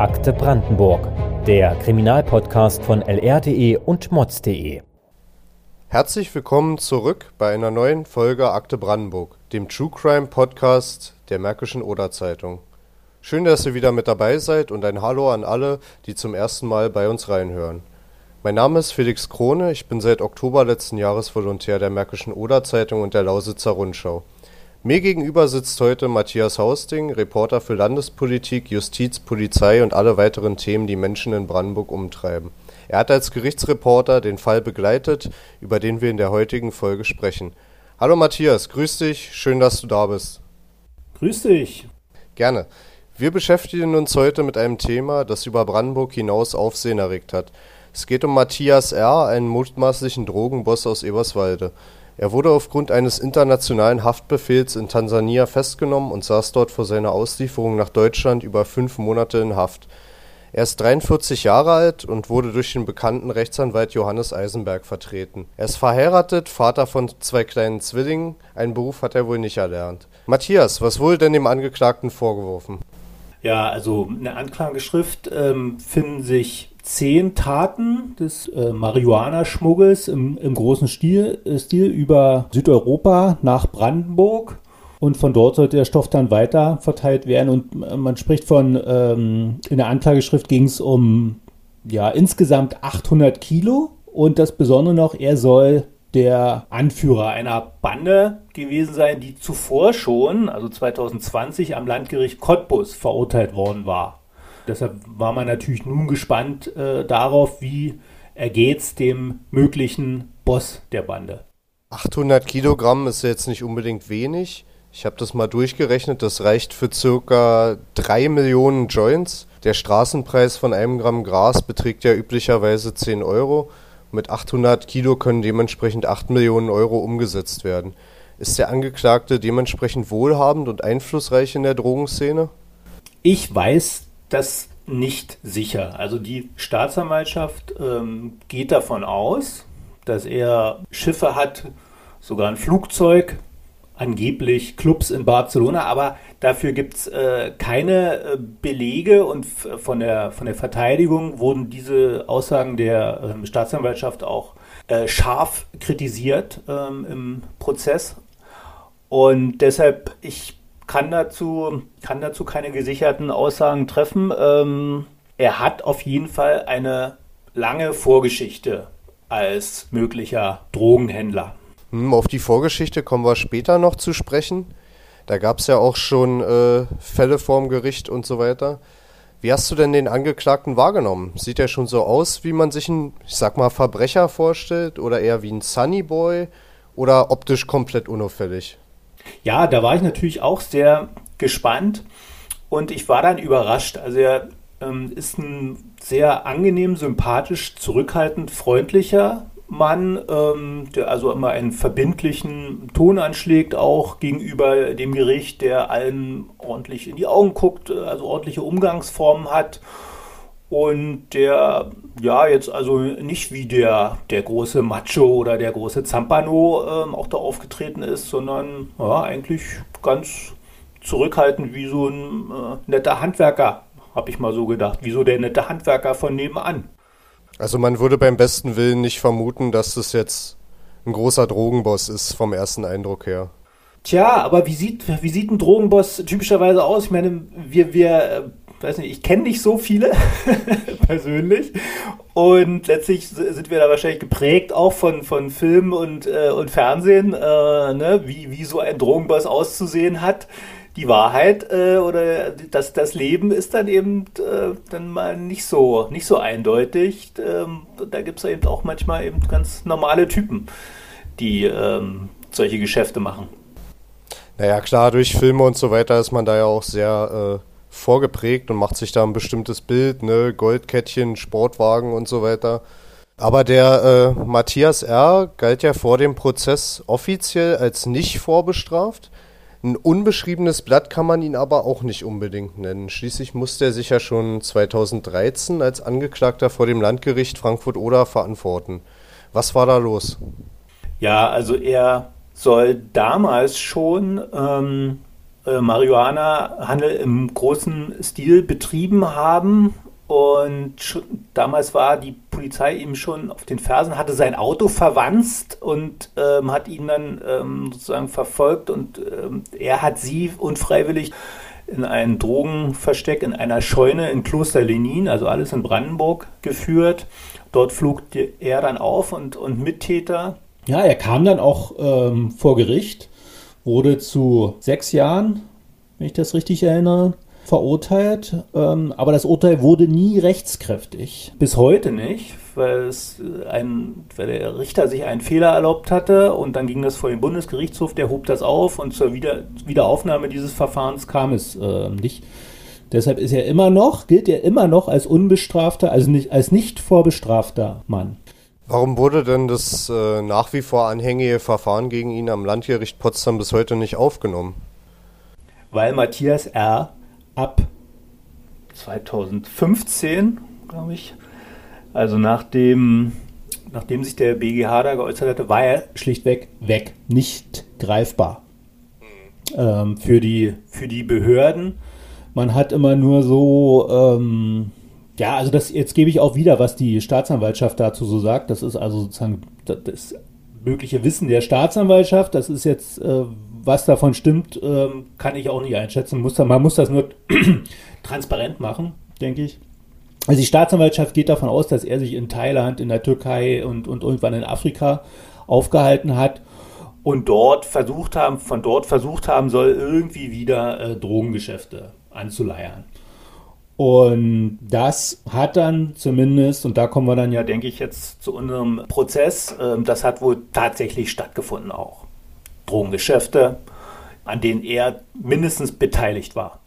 Akte Brandenburg, der Kriminalpodcast von lr.de und mods.de. Herzlich willkommen zurück bei einer neuen Folge Akte Brandenburg, dem True Crime Podcast der Märkischen Oder Zeitung. Schön, dass ihr wieder mit dabei seid und ein Hallo an alle, die zum ersten Mal bei uns reinhören. Mein Name ist Felix Krone, ich bin seit Oktober letzten Jahres Volontär der Märkischen Oder Zeitung und der Lausitzer Rundschau. Mir gegenüber sitzt heute Matthias Hausting, Reporter für Landespolitik, Justiz, Polizei und alle weiteren Themen, die Menschen in Brandenburg umtreiben. Er hat als Gerichtsreporter den Fall begleitet, über den wir in der heutigen Folge sprechen. Hallo Matthias, grüß dich, schön, dass du da bist. Grüß dich. Gerne. Wir beschäftigen uns heute mit einem Thema, das über Brandenburg hinaus Aufsehen erregt hat. Es geht um Matthias R., einen mutmaßlichen Drogenboss aus Eberswalde. Er wurde aufgrund eines internationalen Haftbefehls in Tansania festgenommen und saß dort vor seiner Auslieferung nach Deutschland über fünf Monate in Haft. Er ist 43 Jahre alt und wurde durch den bekannten Rechtsanwalt Johannes Eisenberg vertreten. Er ist verheiratet, Vater von zwei kleinen Zwillingen, einen Beruf hat er wohl nicht erlernt. Matthias, was wurde denn dem Angeklagten vorgeworfen? Ja, also in der Anklageschrift ähm, finden sich zehn Taten des äh, Marihuana-Schmuggels im, im, großen Stil, äh, Stil über Südeuropa nach Brandenburg. Und von dort sollte der Stoff dann weiter verteilt werden. Und äh, man spricht von, ähm, in der Anklageschrift ging es um ja, insgesamt 800 Kilo. Und das Besondere noch, er soll der Anführer einer Bande gewesen sein, die zuvor schon, also 2020, am Landgericht Cottbus verurteilt worden war. Deshalb war man natürlich nun gespannt äh, darauf, wie ergeht es dem möglichen Boss der Bande. 800 Kilogramm ist jetzt nicht unbedingt wenig. Ich habe das mal durchgerechnet, das reicht für circa 3 Millionen Joints. Der Straßenpreis von einem Gramm Gras beträgt ja üblicherweise 10 Euro. Mit 800 Kilo können dementsprechend 8 Millionen Euro umgesetzt werden. Ist der Angeklagte dementsprechend wohlhabend und einflussreich in der Drogenszene? Ich weiß das nicht sicher. Also die Staatsanwaltschaft ähm, geht davon aus, dass er Schiffe hat, sogar ein Flugzeug, angeblich Clubs in Barcelona, aber dafür gibt es äh, keine äh, Belege und von der, von der Verteidigung wurden diese Aussagen der äh, Staatsanwaltschaft auch äh, scharf kritisiert ähm, im Prozess. Und deshalb, ich kann dazu, kann dazu keine gesicherten Aussagen treffen. Ähm, er hat auf jeden Fall eine lange Vorgeschichte als möglicher Drogenhändler. Hm, auf die Vorgeschichte kommen wir später noch zu sprechen. Da gab es ja auch schon äh, Fälle vorm Gericht und so weiter. Wie hast du denn den Angeklagten wahrgenommen? Sieht er schon so aus, wie man sich einen, ich sag mal, Verbrecher vorstellt? Oder eher wie ein Sunnyboy? Oder optisch komplett unauffällig? Ja, da war ich natürlich auch sehr gespannt und ich war dann überrascht. Also er ähm, ist ein sehr angenehm, sympathisch, zurückhaltend, freundlicher Mann, ähm, der also immer einen verbindlichen Ton anschlägt, auch gegenüber dem Gericht, der allen ordentlich in die Augen guckt, also ordentliche Umgangsformen hat und der ja jetzt also nicht wie der, der große Macho oder der große Zampano ähm, auch da aufgetreten ist, sondern ja, eigentlich ganz zurückhaltend wie so ein äh, netter Handwerker, habe ich mal so gedacht, wie so der nette Handwerker von nebenan. Also man würde beim besten Willen nicht vermuten, dass das jetzt ein großer Drogenboss ist vom ersten Eindruck her. Tja, aber wie sieht, wie sieht ein Drogenboss typischerweise aus? Ich meine, wir, wir weiß nicht, ich kenne nicht so viele persönlich. Und letztlich sind wir da wahrscheinlich geprägt auch von, von Film und, äh, und Fernsehen, äh, ne? wie, wie so ein Drogenboss auszusehen hat. Die Wahrheit äh, oder das, das Leben ist dann eben äh, dann mal nicht so, nicht so eindeutig. Ähm, da gibt es eben auch manchmal eben ganz normale Typen, die ähm, solche Geschäfte machen. Naja, klar, durch Filme und so weiter ist man da ja auch sehr äh, vorgeprägt und macht sich da ein bestimmtes Bild, ne, Goldkettchen, Sportwagen und so weiter. Aber der äh, Matthias R. galt ja vor dem Prozess offiziell als nicht vorbestraft. Ein unbeschriebenes Blatt kann man ihn aber auch nicht unbedingt nennen. Schließlich musste er sich ja schon 2013 als Angeklagter vor dem Landgericht Frankfurt-Oder verantworten. Was war da los? Ja, also er soll damals schon ähm, äh, Marihuana-Handel im großen Stil betrieben haben. Und schon, damals war die Polizei ihm schon auf den Fersen, hatte sein Auto verwanzt und ähm, hat ihn dann ähm, sozusagen verfolgt. Und ähm, er hat sie unfreiwillig in ein Drogenversteck in einer Scheune in Kloster Lenin, also alles in Brandenburg, geführt. Dort flog er dann auf und, und Mittäter. Ja, er kam dann auch ähm, vor Gericht, wurde zu sechs Jahren, wenn ich das richtig erinnere, verurteilt. Ähm, aber das Urteil wurde nie rechtskräftig. Bis heute nicht, weil, es ein, weil der Richter sich einen Fehler erlaubt hatte und dann ging das vor den Bundesgerichtshof, der hob das auf und zur Wieder Wiederaufnahme dieses Verfahrens kam es äh, nicht. Deshalb ist er immer noch, gilt er immer noch als unbestrafter, also nicht, als nicht vorbestrafter Mann. Warum wurde denn das äh, nach wie vor anhängige Verfahren gegen ihn am Landgericht Potsdam bis heute nicht aufgenommen? Weil Matthias R. ab 2015, glaube ich, also nachdem, nachdem sich der BGH da geäußert hatte, war er schlichtweg weg, nicht greifbar ähm, für, die, für die Behörden. Man hat immer nur so, ähm, ja, also das jetzt gebe ich auch wieder, was die Staatsanwaltschaft dazu so sagt. Das ist also sozusagen das mögliche Wissen der Staatsanwaltschaft. Das ist jetzt, äh, was davon stimmt, äh, kann ich auch nicht einschätzen. Muss man muss das nur transparent machen, denke ich. Also die Staatsanwaltschaft geht davon aus, dass er sich in Thailand, in der Türkei und, und irgendwann in Afrika aufgehalten hat und dort versucht haben, von dort versucht haben soll, irgendwie wieder äh, Drogengeschäfte anzuleiern. Und das hat dann zumindest, und da kommen wir dann ja, denke ich, jetzt zu unserem Prozess, äh, das hat wohl tatsächlich stattgefunden auch. Drogengeschäfte, an denen er mindestens beteiligt war.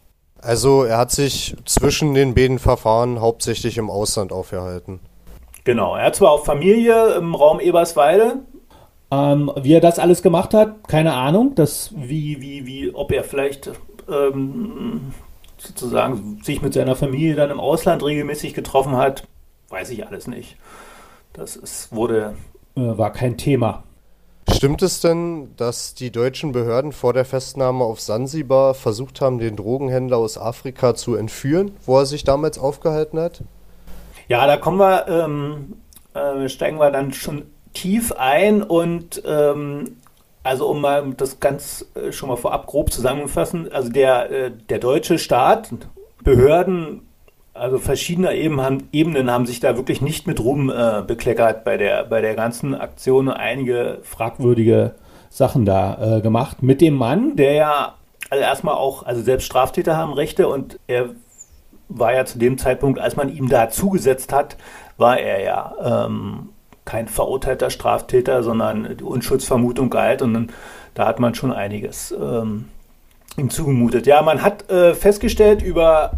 Also er hat sich zwischen den beiden Verfahren hauptsächlich im Ausland aufgehalten. Genau, er hat zwar auch Familie im Raum Eberswalde. Ähm, wie er das alles gemacht hat, keine Ahnung. Das wie, wie, wie, ob er vielleicht ähm, sozusagen sich mit seiner Familie dann im Ausland regelmäßig getroffen hat, weiß ich alles nicht. Das ist, wurde. Äh, war kein Thema. Stimmt es denn, dass die deutschen Behörden vor der Festnahme auf Sansibar versucht haben, den Drogenhändler aus Afrika zu entführen, wo er sich damals aufgehalten hat? Ja, da kommen wir, ähm, äh, steigen wir dann schon tief ein und ähm, also um mal das ganz äh, schon mal vorab grob zusammenzufassen, also der, äh, der deutsche Staat, Behörden also verschiedene Ebenen haben sich da wirklich nicht mit Ruhm äh, bekleckert bei der, bei der ganzen Aktion. Einige fragwürdige Sachen da äh, gemacht. Mit dem Mann, der ja also erstmal auch, also selbst Straftäter haben Rechte und er war ja zu dem Zeitpunkt, als man ihm da zugesetzt hat, war er ja ähm, kein verurteilter Straftäter, sondern die Unschuldsvermutung galt und dann, da hat man schon einiges ähm, ihm zugemutet. Ja, man hat äh, festgestellt über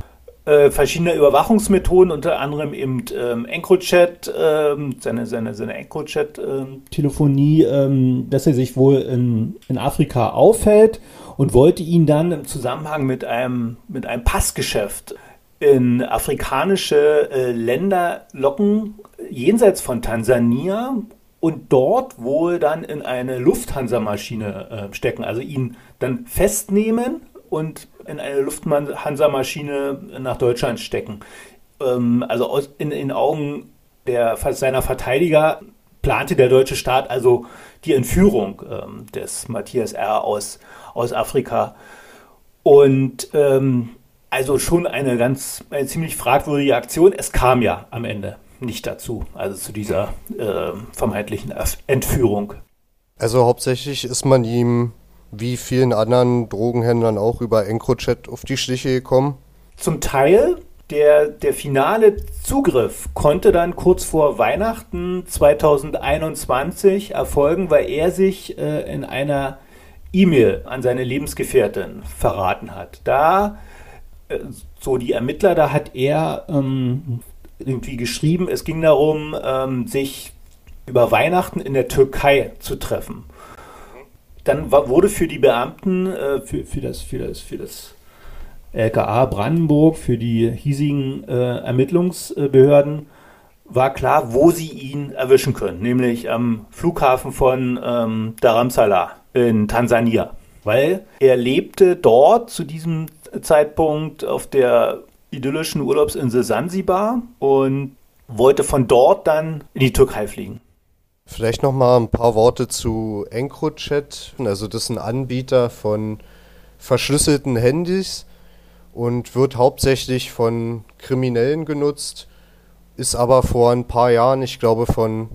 äh, verschiedene Überwachungsmethoden, unter anderem eben ähm, EncroChat, ähm, seine, seine, seine EncroChat-Telefonie, ähm, ähm, dass er sich wohl in, in Afrika aufhält und wollte ihn dann im Zusammenhang mit einem, mit einem Passgeschäft in afrikanische äh, Länder locken, jenseits von Tansania und dort wohl dann in eine Lufthansa-Maschine äh, stecken, also ihn dann festnehmen und in eine Lufthansa-Maschine nach Deutschland stecken. Ähm, also in den Augen der, seiner Verteidiger plante der deutsche Staat also die Entführung ähm, des Matthias R. aus, aus Afrika. Und ähm, also schon eine ganz, eine ziemlich fragwürdige Aktion. Es kam ja am Ende nicht dazu, also zu dieser äh, vermeintlichen Entführung. Also hauptsächlich ist man ihm wie vielen anderen Drogenhändlern auch über EncroChat auf die Schliche gekommen? Zum Teil. Der, der finale Zugriff konnte dann kurz vor Weihnachten 2021 erfolgen, weil er sich äh, in einer E-Mail an seine Lebensgefährtin verraten hat. Da, so die Ermittler, da hat er ähm, irgendwie geschrieben, es ging darum, ähm, sich über Weihnachten in der Türkei zu treffen. Dann wurde für die Beamten, äh, für, für, das, für, das, für das LKA Brandenburg, für die hiesigen äh, Ermittlungsbehörden, war klar, wo sie ihn erwischen können, nämlich am Flughafen von ähm, Dharamsala in Tansania. weil er lebte dort zu diesem Zeitpunkt auf der idyllischen Urlaubsinsel Sansibar und wollte von dort dann in die Türkei fliegen. Vielleicht noch mal ein paar Worte zu EncroChat. Also das ist ein Anbieter von verschlüsselten Handys und wird hauptsächlich von Kriminellen genutzt, ist aber vor ein paar Jahren, ich glaube, von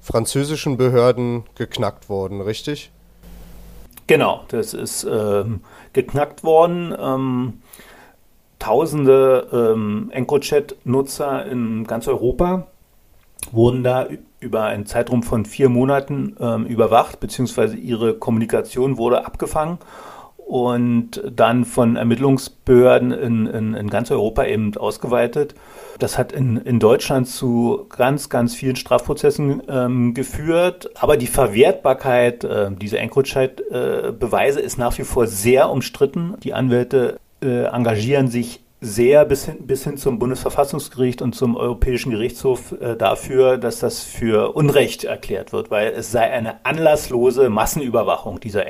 französischen Behörden geknackt worden, richtig? Genau, das ist ähm, geknackt worden. Ähm, tausende ähm, EncroChat-Nutzer in ganz Europa wurden da über einen Zeitraum von vier Monaten ähm, überwacht, beziehungsweise ihre Kommunikation wurde abgefangen und dann von Ermittlungsbehörden in, in, in ganz Europa eben ausgeweitet. Das hat in, in Deutschland zu ganz, ganz vielen Strafprozessen ähm, geführt. Aber die Verwertbarkeit äh, dieser EncroChat-Beweise äh, ist nach wie vor sehr umstritten. Die Anwälte äh, engagieren sich sehr bis hin, bis hin zum Bundesverfassungsgericht und zum Europäischen Gerichtshof äh, dafür, dass das für Unrecht erklärt wird, weil es sei eine anlasslose Massenüberwachung dieser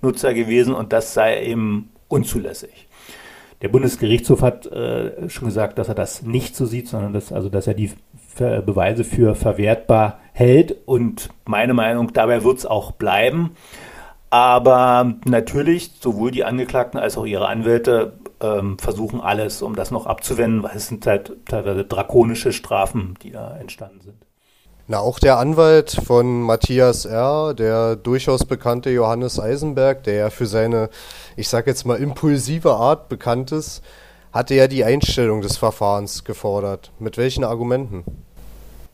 EncroChat-Nutzer gewesen und das sei eben unzulässig. Der Bundesgerichtshof hat äh, schon gesagt, dass er das nicht so sieht, sondern dass, also, dass er die Ver Beweise für verwertbar hält und meine Meinung, dabei wird es auch bleiben. Aber natürlich, sowohl die Angeklagten als auch ihre Anwälte ähm, versuchen alles, um das noch abzuwenden, weil es sind halt teilweise drakonische Strafen, die da entstanden sind. Na, auch der Anwalt von Matthias R., der durchaus bekannte Johannes Eisenberg, der ja für seine, ich sag jetzt mal, impulsive Art bekannt ist, hatte ja die Einstellung des Verfahrens gefordert. Mit welchen Argumenten?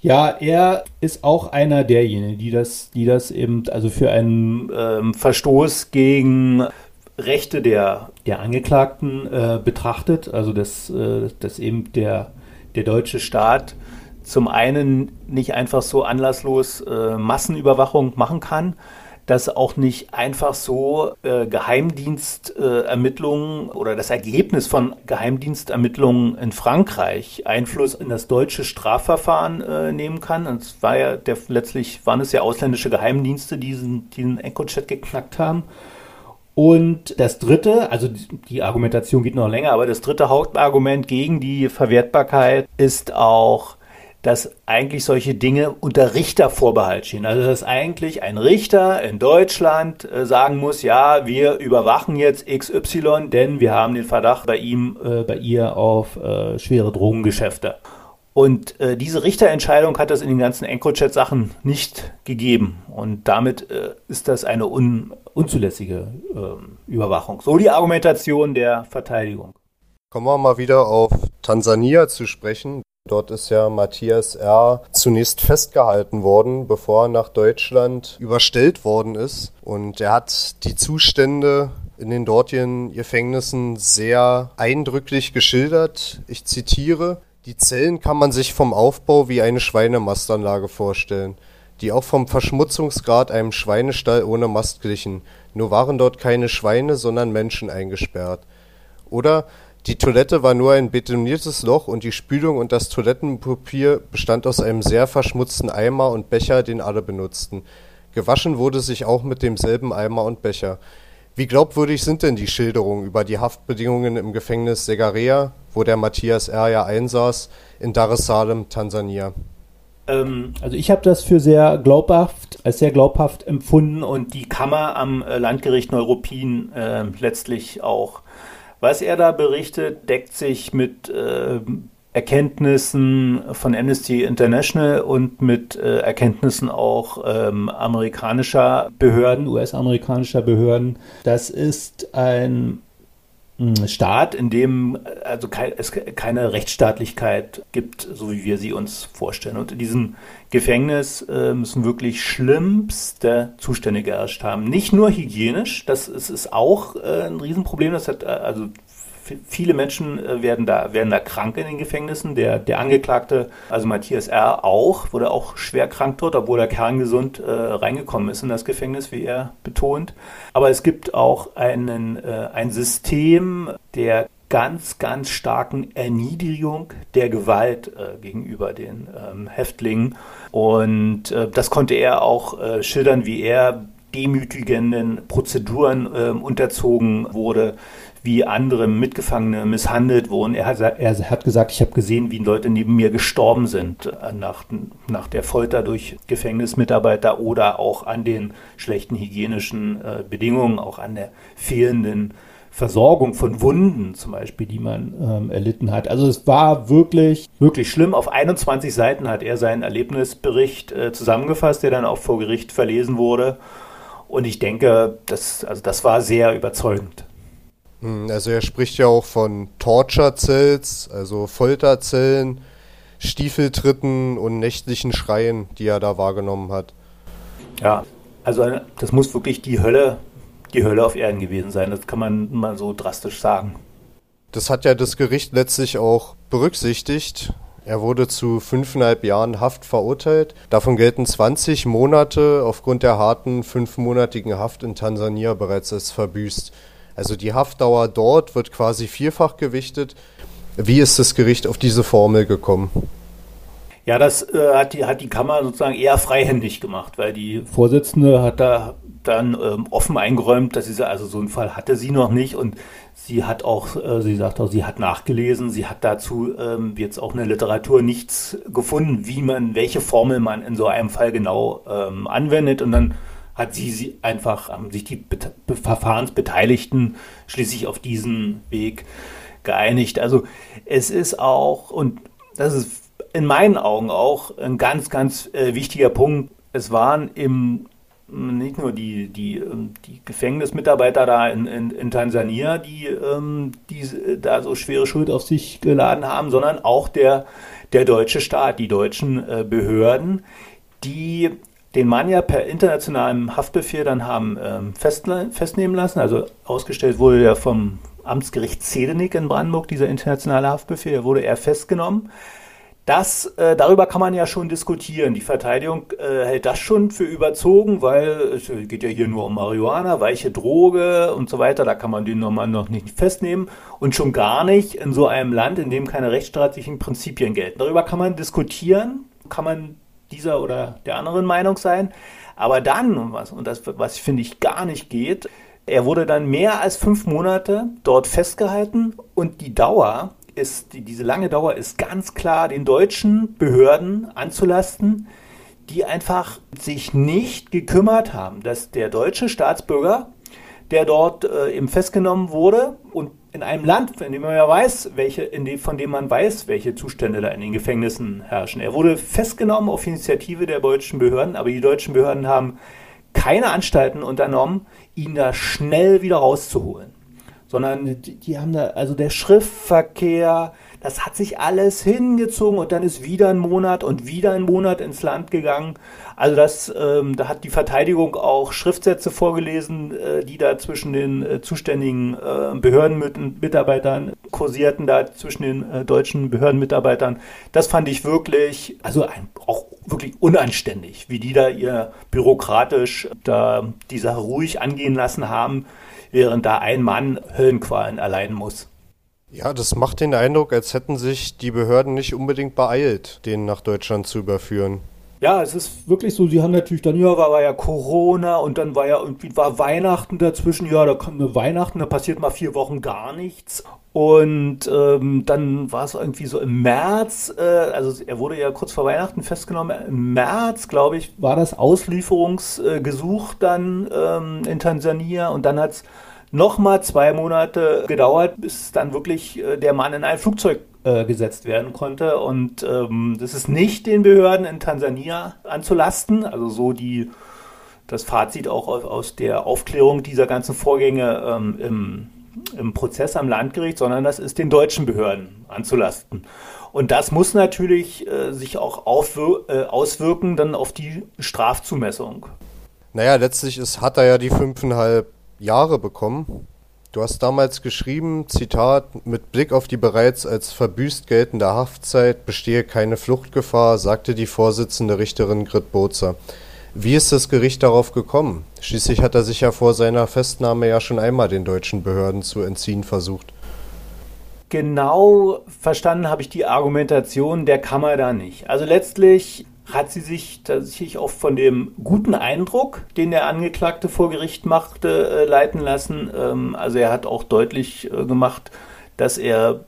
Ja, er ist auch einer derjenigen, die das, die das eben, also für einen ähm, Verstoß gegen Rechte der, der Angeklagten äh, betrachtet, also dass, äh, dass eben der, der deutsche Staat zum einen nicht einfach so anlasslos äh, Massenüberwachung machen kann, dass auch nicht einfach so äh, Geheimdienstermittlungen oder das Ergebnis von Geheimdienstermittlungen in Frankreich Einfluss in das deutsche Strafverfahren äh, nehmen kann. Und es war ja der, letztlich waren es ja ausländische Geheimdienste, die diesen, diesen EncroChat geknackt haben. Und das dritte, also die Argumentation geht noch länger, aber das dritte Hauptargument gegen die Verwertbarkeit ist auch, dass eigentlich solche Dinge unter Richtervorbehalt stehen. Also dass eigentlich ein Richter in Deutschland äh, sagen muss, ja, wir überwachen jetzt XY, denn wir haben den Verdacht bei ihm, äh, bei ihr auf äh, schwere Drogengeschäfte. Und äh, diese Richterentscheidung hat es in den ganzen EncroChat-Sachen nicht gegeben. Und damit äh, ist das eine un unzulässige äh, Überwachung. So die Argumentation der Verteidigung. Kommen wir mal wieder auf Tansania zu sprechen. Dort ist ja Matthias R. zunächst festgehalten worden, bevor er nach Deutschland überstellt worden ist. Und er hat die Zustände in den dortigen Gefängnissen sehr eindrücklich geschildert. Ich zitiere, die Zellen kann man sich vom Aufbau wie eine Schweinemastanlage vorstellen, die auch vom Verschmutzungsgrad einem Schweinestall ohne Mast glichen, nur waren dort keine Schweine, sondern Menschen eingesperrt. Oder die Toilette war nur ein betoniertes Loch und die Spülung und das Toilettenpapier bestand aus einem sehr verschmutzten Eimer und Becher, den alle benutzten. Gewaschen wurde sich auch mit demselben Eimer und Becher. Wie glaubwürdig sind denn die Schilderungen über die Haftbedingungen im Gefängnis Segarea, wo der Matthias R. ja einsaß, in Dar es Salaam, Tansania? Ähm, also ich habe das für sehr glaubhaft, als sehr glaubhaft empfunden und die Kammer am äh, Landgericht Neuruppin äh, letztlich auch. Was er da berichtet, deckt sich mit äh, Erkenntnissen von Amnesty International und mit äh, Erkenntnissen auch ähm, amerikanischer Behörden, US-amerikanischer Behörden. Das ist ein Staat, in dem also es keine Rechtsstaatlichkeit gibt, so wie wir sie uns vorstellen. Und in diesem Gefängnis äh, müssen wirklich schlimmste Zustände geherrscht haben. Nicht nur hygienisch, das ist, ist auch äh, ein Riesenproblem. Das hat äh, also viele Menschen äh, werden da, werden da krank in den Gefängnissen. Der, der Angeklagte, also Matthias R., auch, wurde auch schwer krank dort, obwohl er kerngesund äh, reingekommen ist in das Gefängnis, wie er betont. Aber es gibt auch einen, äh, ein System der ganz, ganz starken Erniedrigung der Gewalt äh, gegenüber den ähm, Häftlingen. Und äh, das konnte er auch äh, schildern, wie er demütigenden Prozeduren äh, unterzogen wurde, wie andere Mitgefangene misshandelt wurden. Er hat, er hat gesagt, ich habe gesehen, wie Leute neben mir gestorben sind äh, nach, nach der Folter durch Gefängnismitarbeiter oder auch an den schlechten hygienischen äh, Bedingungen, auch an der fehlenden Versorgung von Wunden zum Beispiel, die man ähm, erlitten hat. Also es war wirklich, wirklich schlimm. Auf 21 Seiten hat er seinen Erlebnisbericht äh, zusammengefasst, der dann auch vor Gericht verlesen wurde. Und ich denke, das, also das war sehr überzeugend. Hm, also er spricht ja auch von Torture Cells, also Folterzellen, Stiefeltritten und nächtlichen Schreien, die er da wahrgenommen hat. Ja, also das muss wirklich die Hölle die Hölle auf Erden gewesen sein. Das kann man mal so drastisch sagen. Das hat ja das Gericht letztlich auch berücksichtigt. Er wurde zu fünfeinhalb Jahren Haft verurteilt. Davon gelten 20 Monate aufgrund der harten fünfmonatigen Haft in Tansania bereits als verbüßt. Also die Haftdauer dort wird quasi vierfach gewichtet. Wie ist das Gericht auf diese Formel gekommen? Ja, das äh, hat, die, hat die Kammer sozusagen eher freihändig gemacht, weil die Vorsitzende hat da dann ähm, offen eingeräumt, dass sie also so einen Fall hatte sie noch nicht und sie hat auch, äh, sie sagt auch, sie hat nachgelesen, sie hat dazu ähm, jetzt auch in der Literatur nichts gefunden, wie man, welche Formel man in so einem Fall genau ähm, anwendet und dann hat sie, sie einfach, haben sich die Bet Verfahrensbeteiligten schließlich auf diesen Weg geeinigt. Also es ist auch, und das ist in meinen Augen auch ein ganz, ganz äh, wichtiger Punkt, es waren im nicht nur die, die, ähm, die Gefängnismitarbeiter da in, in, in Tansania, die, ähm, die da so schwere Schuld auf sich geladen haben, sondern auch der, der deutsche Staat, die deutschen äh, Behörden, die den Mann ja per internationalem Haftbefehl dann haben ähm, festnehmen lassen. Also ausgestellt wurde er vom Amtsgericht Zedenick in Brandenburg, dieser internationale Haftbefehl, da wurde er festgenommen. Das, äh, darüber kann man ja schon diskutieren. Die Verteidigung äh, hält das schon für überzogen, weil es geht ja hier nur um Marihuana, weiche Droge und so weiter. Da kann man den nochmal noch nicht festnehmen und schon gar nicht in so einem Land, in dem keine rechtsstaatlichen Prinzipien gelten. Darüber kann man diskutieren, kann man dieser oder der anderen Meinung sein. Aber dann, was, und das, was finde ich gar nicht geht, er wurde dann mehr als fünf Monate dort festgehalten und die Dauer ist, diese lange Dauer ist ganz klar den deutschen Behörden anzulasten, die einfach sich nicht gekümmert haben, dass der deutsche Staatsbürger, der dort äh, eben festgenommen wurde und in einem Land, in dem man ja weiß, welche, dem, von dem man weiß, welche Zustände da in den Gefängnissen herrschen. Er wurde festgenommen auf Initiative der deutschen Behörden, aber die deutschen Behörden haben keine Anstalten unternommen, ihn da schnell wieder rauszuholen sondern die, die haben da, also der Schriftverkehr, das hat sich alles hingezogen und dann ist wieder ein Monat und wieder ein Monat ins Land gegangen. Also das, ähm, da hat die Verteidigung auch Schriftsätze vorgelesen, äh, die da zwischen den äh, zuständigen äh, Behördenmitarbeitern kursierten, da zwischen den äh, deutschen Behördenmitarbeitern. Das fand ich wirklich, also ein, auch wirklich unanständig, wie die da ihr bürokratisch da die Sache ruhig angehen lassen haben während da ein Mann Höllenqualen erleiden muss. Ja, das macht den Eindruck, als hätten sich die Behörden nicht unbedingt beeilt, den nach Deutschland zu überführen. Ja, es ist wirklich so, sie haben natürlich dann, ja, war, war ja Corona und dann war ja irgendwie, war Weihnachten dazwischen, ja, da kommt eine Weihnachten, da passiert mal vier Wochen gar nichts. Und ähm, dann war es irgendwie so im März, äh, also er wurde ja kurz vor Weihnachten festgenommen, im März, glaube ich, war das Auslieferungsgesuch dann ähm, in Tansania und dann hat es nochmal zwei Monate gedauert, bis dann wirklich äh, der Mann in ein Flugzeug äh, gesetzt werden konnte. Und ähm, das ist nicht den Behörden in Tansania anzulasten, also so die das Fazit auch aus der Aufklärung dieser ganzen Vorgänge ähm, im im Prozess am Landgericht, sondern das ist den deutschen Behörden anzulasten. Und das muss natürlich äh, sich auch äh, auswirken dann auf die Strafzumessung. Naja, letztlich ist, hat er ja die fünfeinhalb Jahre bekommen. Du hast damals geschrieben, Zitat, mit Blick auf die bereits als verbüßt geltende Haftzeit bestehe keine Fluchtgefahr, sagte die Vorsitzende Richterin Grit Bozer. Wie ist das Gericht darauf gekommen? Schließlich hat er sich ja vor seiner Festnahme ja schon einmal den deutschen Behörden zu entziehen versucht. Genau verstanden habe ich die Argumentation der Kammer da nicht. Also letztlich hat sie sich tatsächlich auch von dem guten Eindruck, den der Angeklagte vor Gericht machte, äh, leiten lassen. Ähm, also er hat auch deutlich äh, gemacht, dass er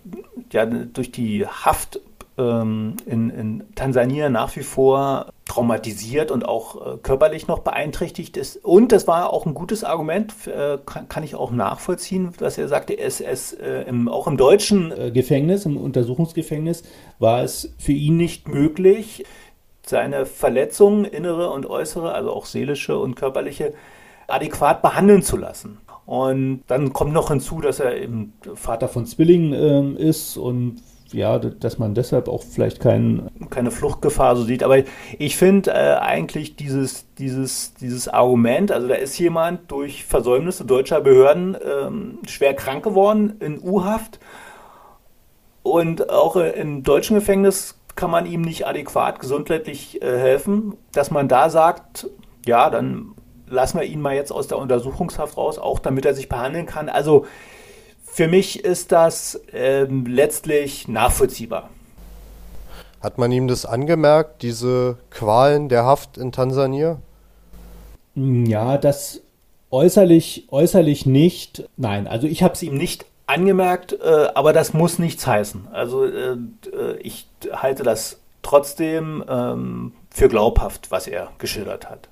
ja durch die Haft ähm, in, in, Tansania nach wie vor traumatisiert und auch äh, körperlich noch beeinträchtigt ist. Und das war auch ein gutes Argument, kann, kann, ich auch nachvollziehen, dass er sagte, es, es im, auch im deutschen Gefängnis, im Untersuchungsgefängnis, war es für ihn nicht möglich, seine Verletzungen, innere und äußere, also auch seelische und körperliche, adäquat behandeln zu lassen. Und dann kommt noch hinzu, dass er eben Vater von Zwillingen äh, ist und ja, dass man deshalb auch vielleicht kein, keine Fluchtgefahr so sieht. Aber ich finde äh, eigentlich dieses, dieses, dieses Argument, also da ist jemand durch Versäumnisse deutscher Behörden ähm, schwer krank geworden in U-Haft und auch im deutschen Gefängnis kann man ihm nicht adäquat gesundheitlich äh, helfen, dass man da sagt, ja, dann lassen wir ihn mal jetzt aus der Untersuchungshaft raus, auch damit er sich behandeln kann. Also für mich ist das ähm, letztlich nachvollziehbar. Hat man ihm das angemerkt, diese Qualen der Haft in Tansania? Ja, das äußerlich, äußerlich nicht. Nein, also ich habe es ihm nicht angemerkt, äh, aber das muss nichts heißen. Also äh, äh, ich halte das trotzdem ähm, für glaubhaft, was er geschildert hat.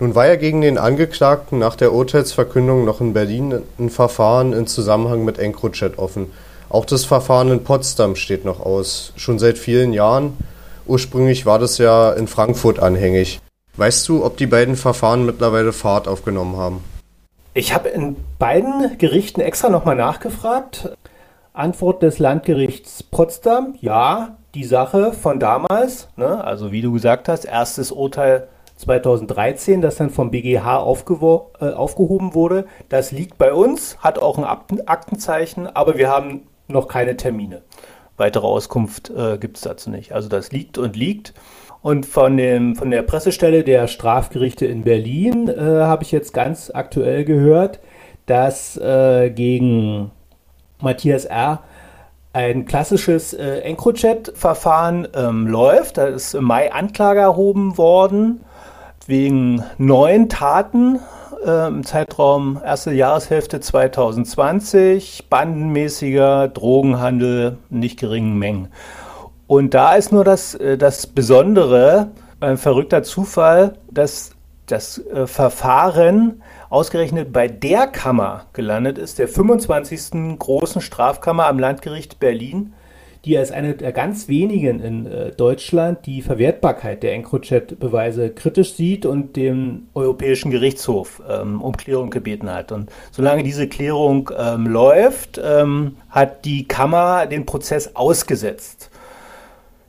Nun war ja gegen den Angeklagten nach der Urteilsverkündung noch in Berlin ein Verfahren in Zusammenhang mit EncroChat offen. Auch das Verfahren in Potsdam steht noch aus, schon seit vielen Jahren. Ursprünglich war das ja in Frankfurt anhängig. Weißt du, ob die beiden Verfahren mittlerweile Fahrt aufgenommen haben? Ich habe in beiden Gerichten extra nochmal nachgefragt. Antwort des Landgerichts Potsdam, ja, die Sache von damals, ne, also wie du gesagt hast, erstes Urteil 2013, das dann vom BGH äh, aufgehoben wurde. Das liegt bei uns, hat auch ein Akten Aktenzeichen, aber wir haben noch keine Termine. Weitere Auskunft äh, gibt es dazu nicht. Also das liegt und liegt. Und von, dem, von der Pressestelle der Strafgerichte in Berlin äh, habe ich jetzt ganz aktuell gehört, dass äh, gegen Matthias R. ein klassisches äh, EncroChat-Verfahren ähm, läuft. Da ist im Mai Anklage erhoben worden wegen neun Taten äh, im Zeitraum erste Jahreshälfte 2020, bandenmäßiger Drogenhandel, nicht geringen Mengen. Und da ist nur das, äh, das Besondere, ein verrückter Zufall, dass das äh, Verfahren ausgerechnet bei der Kammer gelandet ist, der 25. großen Strafkammer am Landgericht Berlin, die als eine der ganz wenigen in äh, Deutschland die Verwertbarkeit der EncroChat-Beweise kritisch sieht und dem Europäischen Gerichtshof ähm, um Klärung gebeten hat. Und solange diese Klärung ähm, läuft, ähm, hat die Kammer den Prozess ausgesetzt.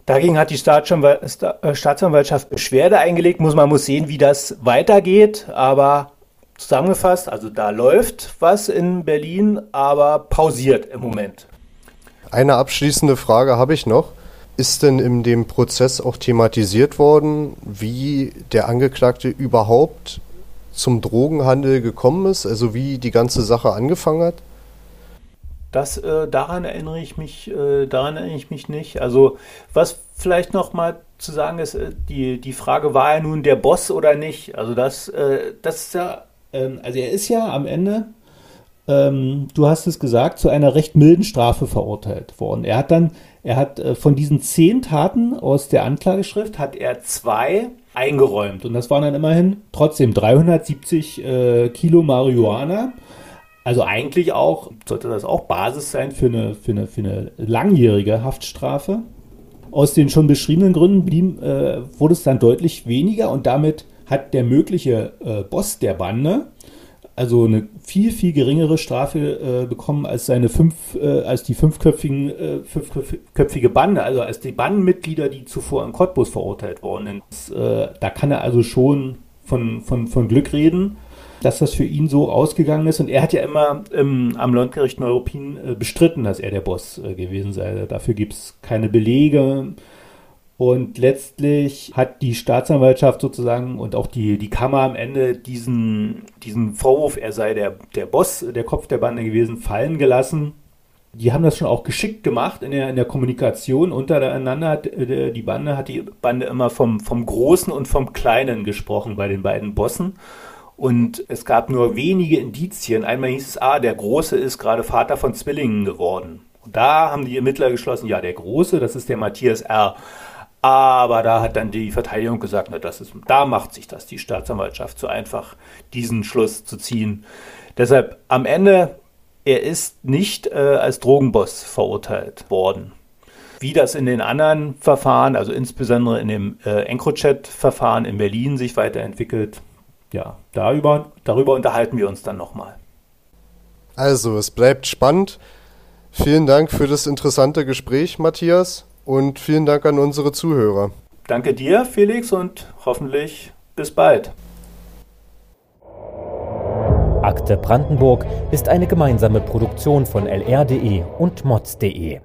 Dagegen hat die äh, Staatsanwaltschaft Beschwerde eingelegt. Muss, man muss sehen, wie das weitergeht. Aber zusammengefasst, also da läuft was in Berlin, aber pausiert im Moment. Eine abschließende Frage habe ich noch. Ist denn in dem Prozess auch thematisiert worden, wie der Angeklagte überhaupt zum Drogenhandel gekommen ist, also wie die ganze Sache angefangen hat? Das äh, daran erinnere ich mich, äh, daran erinnere ich mich nicht. Also was vielleicht noch mal zu sagen ist, äh, die die Frage war ja nun der Boss oder nicht. Also das äh, das ist ja, ähm, also er ist ja am Ende ähm, du hast es gesagt, zu einer recht milden Strafe verurteilt worden. Er hat dann, er hat äh, von diesen zehn Taten aus der Anklageschrift, hat er zwei eingeräumt. Und das waren dann immerhin trotzdem 370 äh, Kilo Marihuana. Also eigentlich auch, sollte das auch Basis sein für eine, für eine, für eine langjährige Haftstrafe. Aus den schon beschriebenen Gründen blieb, äh, wurde es dann deutlich weniger und damit hat der mögliche äh, Boss der Bande also eine viel, viel geringere Strafe äh, bekommen als seine fünf, äh, als die fünfköpfigen, äh, fünfköpfige Bande, also als die Bandenmitglieder, die zuvor in Cottbus verurteilt worden sind. Äh, da kann er also schon von, von, von Glück reden, dass das für ihn so ausgegangen ist. Und er hat ja immer ähm, am Landgericht Neuruppin äh, bestritten, dass er der Boss äh, gewesen sei. Dafür gibt es keine Belege. Und letztlich hat die Staatsanwaltschaft sozusagen und auch die, die Kammer am Ende diesen, diesen Vorwurf, er sei der, der Boss, der Kopf der Bande gewesen, fallen gelassen. die haben das schon auch geschickt gemacht in der, in der Kommunikation untereinander. Äh, die Bande hat die Bande immer vom, vom Großen und vom Kleinen gesprochen bei den beiden Bossen. Und es gab nur wenige Indizien. Einmal hieß es, ah, der Große ist gerade Vater von Zwillingen geworden. Und da haben die Ermittler geschlossen, ja, der Große, das ist der Matthias R. Aber da hat dann die Verteidigung gesagt, na, das ist, da macht sich das, die Staatsanwaltschaft, so einfach diesen Schluss zu ziehen. Deshalb am Ende er ist nicht äh, als Drogenboss verurteilt worden. Wie das in den anderen Verfahren, also insbesondere in dem äh, EncroChat-Verfahren in Berlin sich weiterentwickelt, ja, darüber, darüber unterhalten wir uns dann nochmal. Also, es bleibt spannend. Vielen Dank für das interessante Gespräch, Matthias, und vielen Dank an unsere Zuhörer. Danke dir, Felix, und hoffentlich bis bald. Akte Brandenburg ist eine gemeinsame Produktion von lr.de und mods.de.